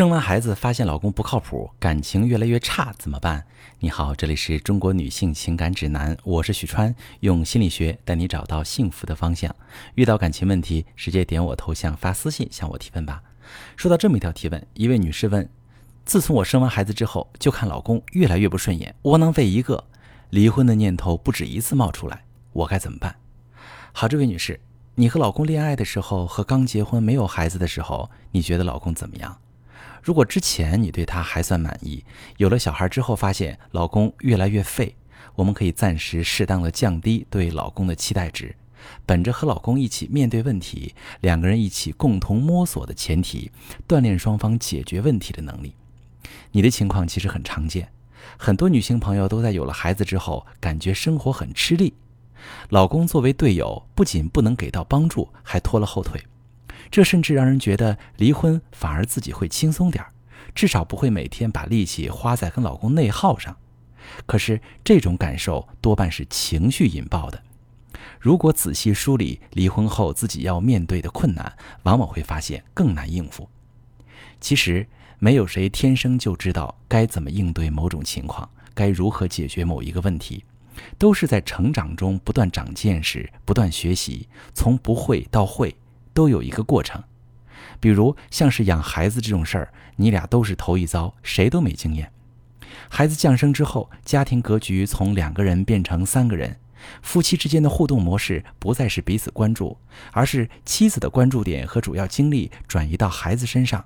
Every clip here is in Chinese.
生完孩子发现老公不靠谱，感情越来越差，怎么办？你好，这里是中国女性情感指南，我是许川，用心理学带你找到幸福的方向。遇到感情问题，直接点我头像发私信向我提问吧。说到这么一条提问，一位女士问：自从我生完孩子之后，就看老公越来越不顺眼，窝囊废一个，离婚的念头不止一次冒出来，我该怎么办？好，这位女士，你和老公恋爱的时候和刚结婚没有孩子的时候，你觉得老公怎么样？如果之前你对他还算满意，有了小孩之后发现老公越来越废，我们可以暂时适当的降低对老公的期待值，本着和老公一起面对问题，两个人一起共同摸索的前提，锻炼双方解决问题的能力。你的情况其实很常见，很多女性朋友都在有了孩子之后，感觉生活很吃力，老公作为队友，不仅不能给到帮助，还拖了后腿。这甚至让人觉得离婚反而自己会轻松点儿，至少不会每天把力气花在跟老公内耗上。可是这种感受多半是情绪引爆的。如果仔细梳理离婚后自己要面对的困难，往往会发现更难应付。其实没有谁天生就知道该怎么应对某种情况，该如何解决某一个问题，都是在成长中不断长见识、不断学习，从不会到会。都有一个过程，比如像是养孩子这种事儿，你俩都是头一遭，谁都没经验。孩子降生之后，家庭格局从两个人变成三个人，夫妻之间的互动模式不再是彼此关注，而是妻子的关注点和主要精力转移到孩子身上。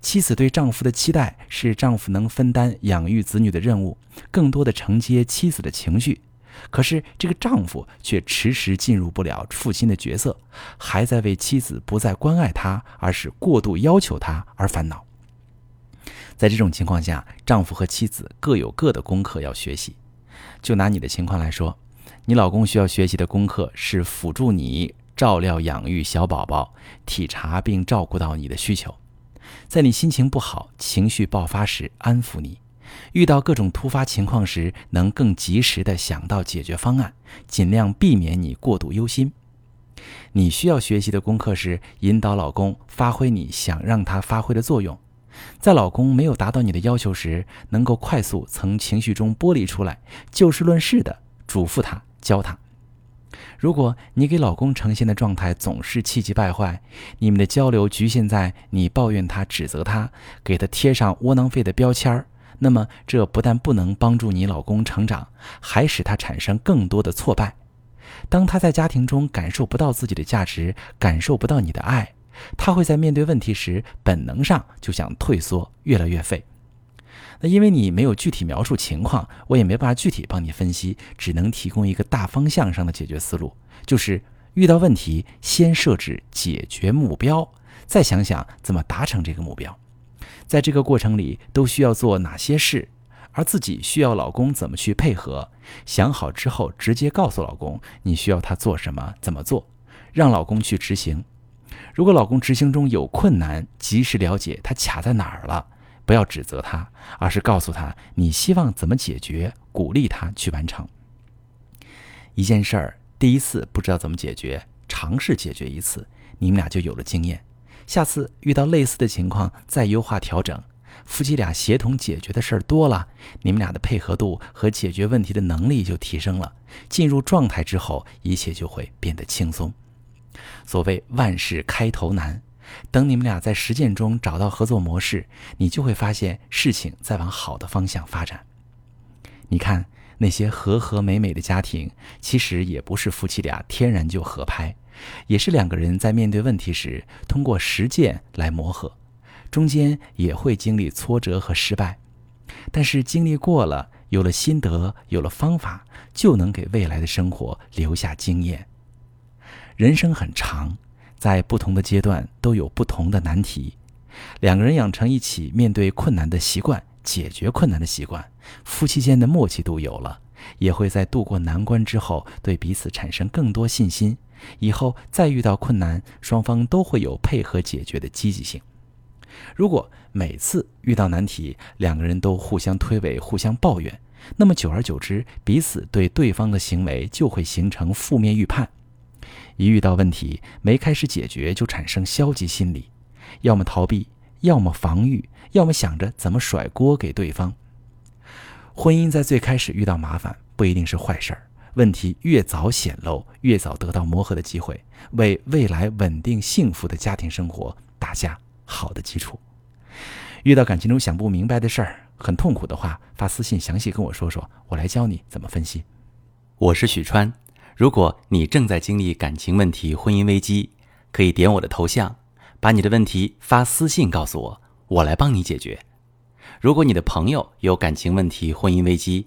妻子对丈夫的期待是丈夫能分担养育子女的任务，更多的承接妻子的情绪。可是这个丈夫却迟迟进入不了父亲的角色，还在为妻子不再关爱他，而是过度要求他而烦恼。在这种情况下，丈夫和妻子各有各的功课要学习。就拿你的情况来说，你老公需要学习的功课是辅助你照料养育小宝宝，体察并照顾到你的需求，在你心情不好、情绪爆发时安抚你。遇到各种突发情况时，能更及时地想到解决方案，尽量避免你过度忧心。你需要学习的功课是引导老公发挥你想让他发挥的作用，在老公没有达到你的要求时，能够快速从情绪中剥离出来，就事论事地嘱咐他、教他。如果你给老公呈现的状态总是气急败坏，你们的交流局限在你抱怨他、指责他，给他贴上窝囊废的标签儿。那么，这不但不能帮助你老公成长，还使他产生更多的挫败。当他在家庭中感受不到自己的价值，感受不到你的爱，他会在面对问题时本能上就想退缩，越来越废。那因为你没有具体描述情况，我也没办法具体帮你分析，只能提供一个大方向上的解决思路，就是遇到问题先设置解决目标，再想想怎么达成这个目标。在这个过程里都需要做哪些事，而自己需要老公怎么去配合？想好之后直接告诉老公你需要他做什么，怎么做，让老公去执行。如果老公执行中有困难，及时了解他卡在哪儿了，不要指责他，而是告诉他你希望怎么解决，鼓励他去完成。一件事儿第一次不知道怎么解决，尝试解决一次，你们俩就有了经验。下次遇到类似的情况，再优化调整。夫妻俩协同解决的事儿多了，你们俩的配合度和解决问题的能力就提升了。进入状态之后，一切就会变得轻松。所谓万事开头难，等你们俩在实践中找到合作模式，你就会发现事情在往好的方向发展。你看那些和和美美的家庭，其实也不是夫妻俩天然就合拍。也是两个人在面对问题时，通过实践来磨合，中间也会经历挫折和失败，但是经历过了，有了心得，有了方法，就能给未来的生活留下经验。人生很长，在不同的阶段都有不同的难题，两个人养成一起面对困难的习惯，解决困难的习惯，夫妻间的默契度有了，也会在度过难关之后，对彼此产生更多信心。以后再遇到困难，双方都会有配合解决的积极性。如果每次遇到难题，两个人都互相推诿、互相抱怨，那么久而久之，彼此对对方的行为就会形成负面预判。一遇到问题，没开始解决就产生消极心理，要么逃避，要么防御，要么想着怎么甩锅给对方。婚姻在最开始遇到麻烦不一定是坏事儿，问题越早显露，越早得到磨合的机会，为未来稳定幸福的家庭生活打下好的基础。遇到感情中想不明白的事儿，很痛苦的话，发私信详细跟我说说，我来教你怎么分析。我是许川，如果你正在经历感情问题、婚姻危机，可以点我的头像，把你的问题发私信告诉我，我来帮你解决。如果你的朋友有感情问题、婚姻危机，